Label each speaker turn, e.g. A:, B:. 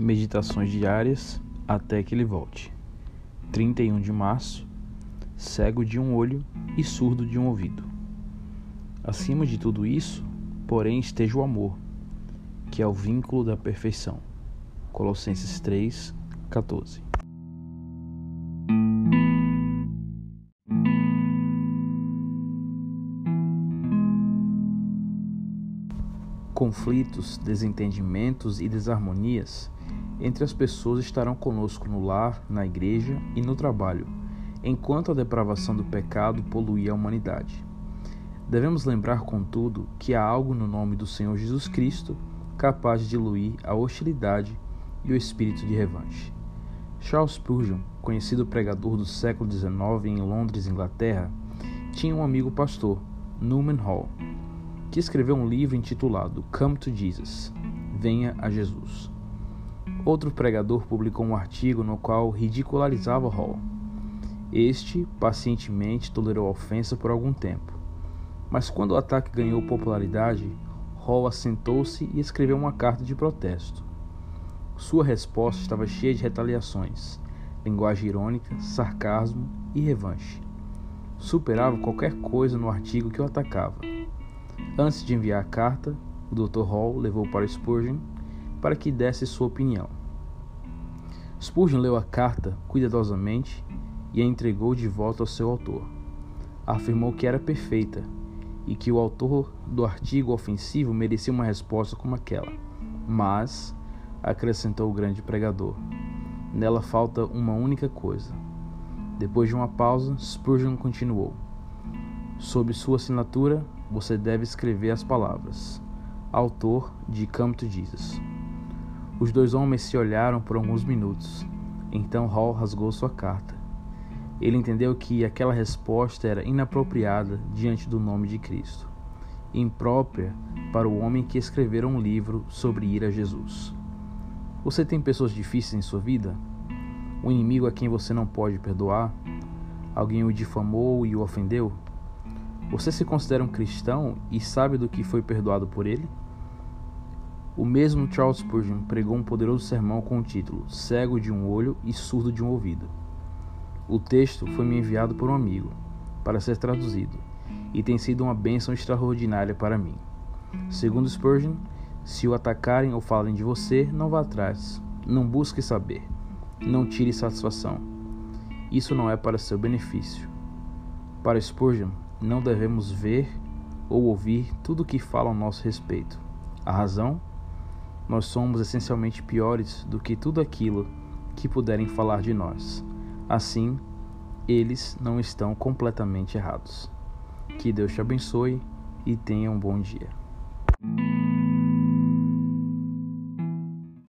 A: Meditações diárias até que ele volte. 31 de março. Cego de um olho e surdo de um ouvido. Acima de tudo isso, porém, esteja o amor, que é o vínculo da perfeição. Colossenses 3, 14. Conflitos, desentendimentos e desarmonias entre as pessoas estarão conosco no lar, na igreja e no trabalho, enquanto a depravação do pecado poluía a humanidade. Devemos lembrar, contudo, que há algo no nome do Senhor Jesus Cristo capaz de diluir a hostilidade e o espírito de revanche. Charles Spurgeon, conhecido pregador do século XIX em Londres, Inglaterra, tinha um amigo pastor, Newman Hall, que escreveu um livro intitulado Come to Jesus Venha a Jesus. Outro pregador publicou um artigo no qual ridicularizava Hall. Este pacientemente tolerou a ofensa por algum tempo, mas quando o ataque ganhou popularidade, Hall assentou-se e escreveu uma carta de protesto. Sua resposta estava cheia de retaliações, linguagem irônica, sarcasmo e revanche. Superava qualquer coisa no artigo que o atacava. Antes de enviar a carta, o Dr. Hall levou para Spurgeon para que desse sua opinião. Spurgeon leu a carta cuidadosamente e a entregou de volta ao seu autor. Afirmou que era perfeita e que o autor do artigo ofensivo merecia uma resposta como aquela. Mas, acrescentou o grande pregador, nela falta uma única coisa. Depois de uma pausa, Spurgeon continuou. Sob sua assinatura, você deve escrever as palavras. Autor de Come to Jesus. Os dois homens se olharam por alguns minutos. Então Hall rasgou sua carta. Ele entendeu que aquela resposta era inapropriada diante do nome de Cristo, imprópria para o homem que escrevera um livro sobre ir a Jesus. Você tem pessoas difíceis em sua vida? Um inimigo a quem você não pode perdoar? Alguém o difamou e o ofendeu? Você se considera um cristão e sabe do que foi perdoado por ele? O mesmo Charles Spurgeon pregou um poderoso sermão com o título Cego de um olho e surdo de um ouvido. O texto foi me enviado por um amigo para ser traduzido e tem sido uma bênção extraordinária para mim. Segundo Spurgeon, se o atacarem ou falarem de você, não vá atrás, não busque saber, não tire satisfação. Isso não é para seu benefício. Para Spurgeon, não devemos ver ou ouvir tudo o que fala ao nosso respeito. A razão nós somos essencialmente piores do que tudo aquilo que puderem falar de nós. Assim, eles não estão completamente errados. Que Deus te abençoe e tenha um bom dia.